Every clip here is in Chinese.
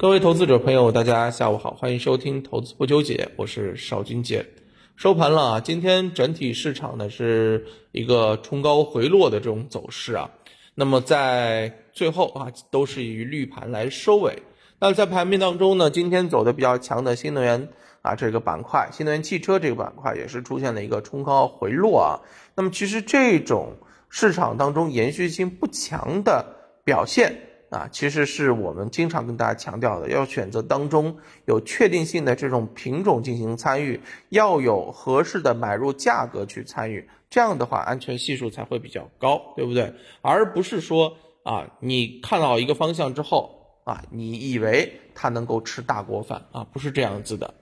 各位投资者朋友，大家下午好，欢迎收听投资不纠结，我是邵军杰。收盘了啊，今天整体市场呢是一个冲高回落的这种走势啊。那么在最后啊，都是以绿盘来收尾。那在盘面当中呢，今天走的比较强的新能源啊这个板块，新能源汽车这个板块也是出现了一个冲高回落啊。那么其实这种市场当中延续性不强的表现。啊，其实是我们经常跟大家强调的，要选择当中有确定性的这种品种进行参与，要有合适的买入价格去参与，这样的话安全系数才会比较高，对不对？而不是说啊，你看到一个方向之后啊，你以为它能够吃大锅饭啊，不是这样子的。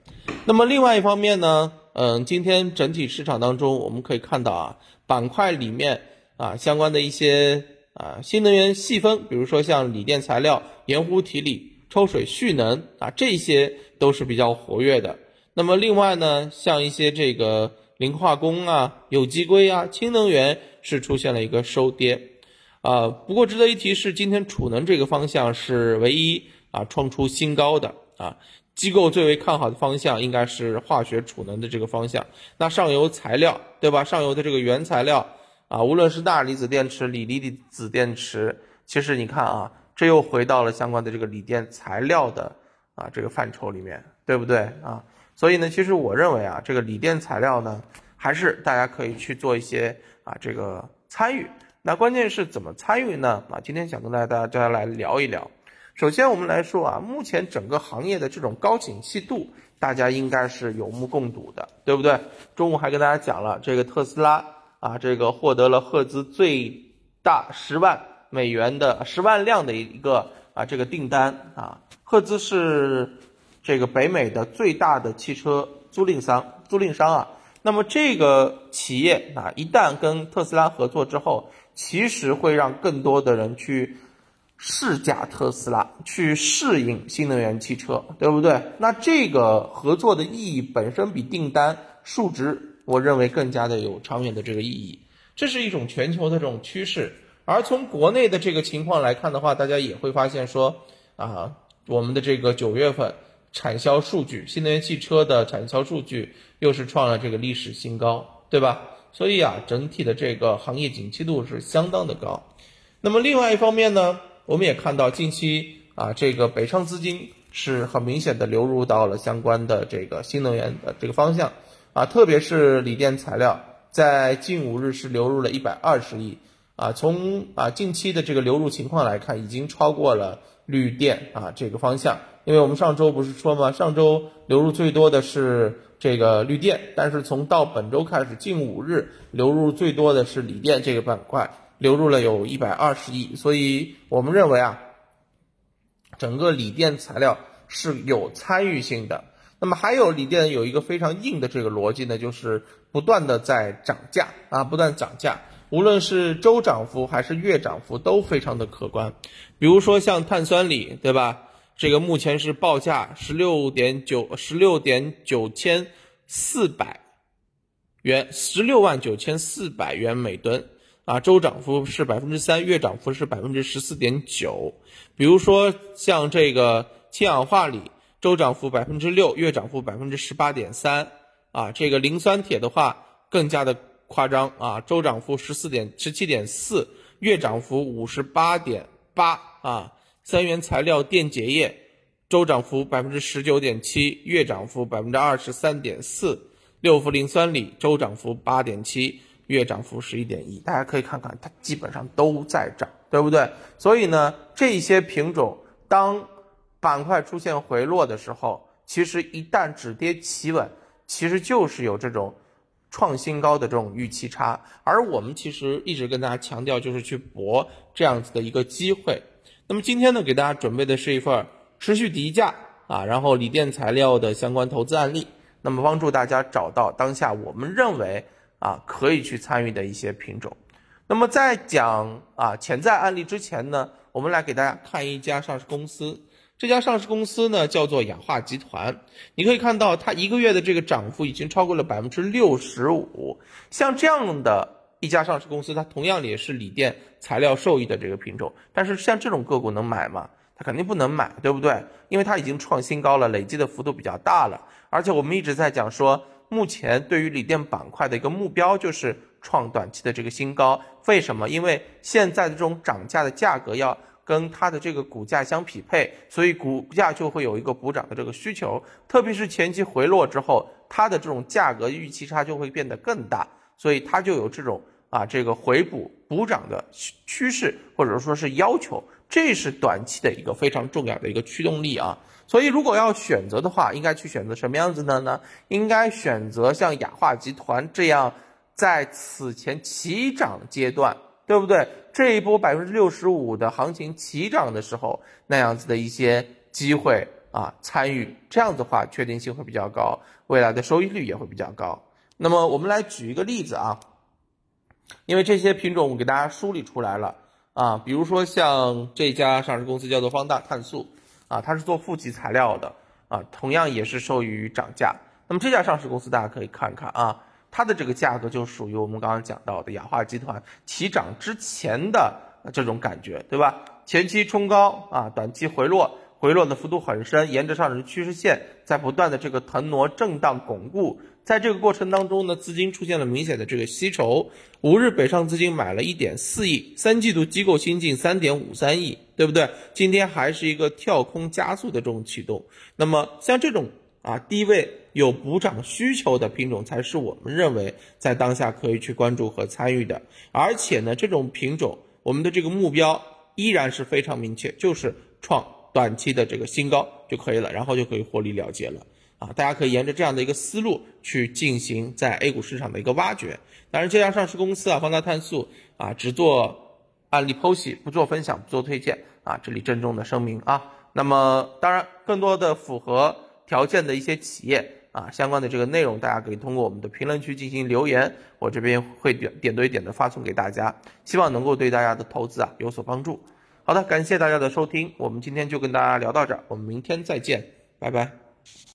那么另外一方面呢，嗯，今天整体市场当中我们可以看到啊，板块里面啊相关的一些。啊，新能源细分，比如说像锂电材料、盐湖提锂、抽水蓄能啊，这些都是比较活跃的。那么另外呢，像一些这个磷化工啊、有机硅啊、氢能源是出现了一个收跌。啊，不过值得一提是，今天储能这个方向是唯一啊创出新高的啊。机构最为看好的方向应该是化学储能的这个方向。那上游材料，对吧？上游的这个原材料。啊，无论是钠离子电池、锂离子电池，其实你看啊，这又回到了相关的这个锂电材料的啊这个范畴里面，对不对啊？所以呢，其实我认为啊，这个锂电材料呢，还是大家可以去做一些啊这个参与。那关键是怎么参与呢？啊，今天想跟大家大家来聊一聊。首先我们来说啊，目前整个行业的这种高景气度，大家应该是有目共睹的，对不对？中午还跟大家讲了这个特斯拉。啊，这个获得了赫兹最大十万美元的十万辆的一个啊这个订单啊，赫兹是这个北美的最大的汽车租赁商租赁商啊。那么这个企业啊，一旦跟特斯拉合作之后，其实会让更多的人去试驾特斯拉，去适应新能源汽车，对不对？那这个合作的意义本身比订单数值。我认为更加的有长远的这个意义，这是一种全球的这种趋势。而从国内的这个情况来看的话，大家也会发现说，啊，我们的这个九月份产销数据，新能源汽车的产销数据又是创了这个历史新高，对吧？所以啊，整体的这个行业景气度是相当的高。那么另外一方面呢，我们也看到近期啊，这个北上资金是很明显的流入到了相关的这个新能源的这个方向。啊，特别是锂电材料，在近五日是流入了一百二十亿啊。从啊近期的这个流入情况来看，已经超过了绿电啊这个方向。因为我们上周不是说吗？上周流入最多的是这个绿电，但是从到本周开始，近五日流入最多的是锂电这个板块，流入了有一百二十亿。所以我们认为啊，整个锂电材料是有参与性的。那么还有锂电有一个非常硬的这个逻辑呢，就是不断的在涨价啊，不断涨价，无论是周涨幅还是月涨幅都非常的可观。比如说像碳酸锂，对吧？这个目前是报价十六点九十六点九千四百元，十六万九千四百元每吨啊，周涨幅是百分之三，月涨幅是百分之十四点九。比如说像这个氢氧化锂。周涨幅百分之六，月涨幅百分之十八点三啊，这个磷酸铁的话更加的夸张啊，周涨幅十四点十七点四，月涨幅五十八点八啊，三元材料电解液周涨幅百分之十九点七，月涨幅百分之二十三点四，六氟磷酸锂周涨幅八点七，月涨幅十一点一，大家可以看看它基本上都在涨，对不对？所以呢，这些品种当。板块出现回落的时候，其实一旦止跌企稳，其实就是有这种创新高的这种预期差。而我们其实一直跟大家强调，就是去搏这样子的一个机会。那么今天呢，给大家准备的是一份持续低价啊，然后锂电材料的相关投资案例，那么帮助大家找到当下我们认为啊可以去参与的一些品种。那么在讲啊潜在案例之前呢，我们来给大家看一家上市公司。这家上市公司呢，叫做氧化集团。你可以看到，它一个月的这个涨幅已经超过了百分之六十五。像这样的一家上市公司，它同样也是锂电材料受益的这个品种。但是像这种个股能买吗？它肯定不能买，对不对？因为它已经创新高了，累积的幅度比较大了。而且我们一直在讲说，目前对于锂电板块的一个目标就是创短期的这个新高。为什么？因为现在的这种涨价的价格要跟它的这个股价相匹配，所以股价就会有一个补涨的这个需求。特别是前期回落之后，它的这种价格预期差就会变得更大，所以它就有这种啊这个回补补涨的趋势，或者说是要求。这是短期的一个非常重要的一个驱动力啊。所以如果要选择的话，应该去选择什么样子的呢？应该选择像雅化集团这样，在此前起涨阶段。对不对？这一波百分之六十五的行情齐涨的时候，那样子的一些机会啊，参与这样子的话，确定性会比较高，未来的收益率也会比较高。那么我们来举一个例子啊，因为这些品种我给大家梳理出来了啊，比如说像这家上市公司叫做方大碳素啊，它是做负极材料的啊，同样也是受益于涨价。那么这家上市公司大家可以看看啊。它的这个价格就属于我们刚刚讲到的雅化集团起涨之前的这种感觉，对吧？前期冲高啊，短期回落，回落的幅度很深，沿着上升趋势线在不断的这个腾挪、震荡、巩固。在这个过程当中呢，资金出现了明显的这个吸筹，五日北上资金买了一点四亿，三季度机构新进三点五三亿，对不对？今天还是一个跳空加速的这种启动。那么像这种。啊，低位有补涨需求的品种才是我们认为在当下可以去关注和参与的。而且呢，这种品种我们的这个目标依然是非常明确，就是创短期的这个新高就可以了，然后就可以获利了结了。啊，大家可以沿着这样的一个思路去进行在 A 股市场的一个挖掘。当然，这家上市公司啊，方大碳素啊，只做案例剖析，不做分享，不做推荐啊，这里郑重的声明啊。那么，当然更多的符合。条件的一些企业啊，相关的这个内容，大家可以通过我们的评论区进行留言，我这边会点点对点的发送给大家，希望能够对大家的投资啊有所帮助。好的，感谢大家的收听，我们今天就跟大家聊到这儿，我们明天再见，拜拜。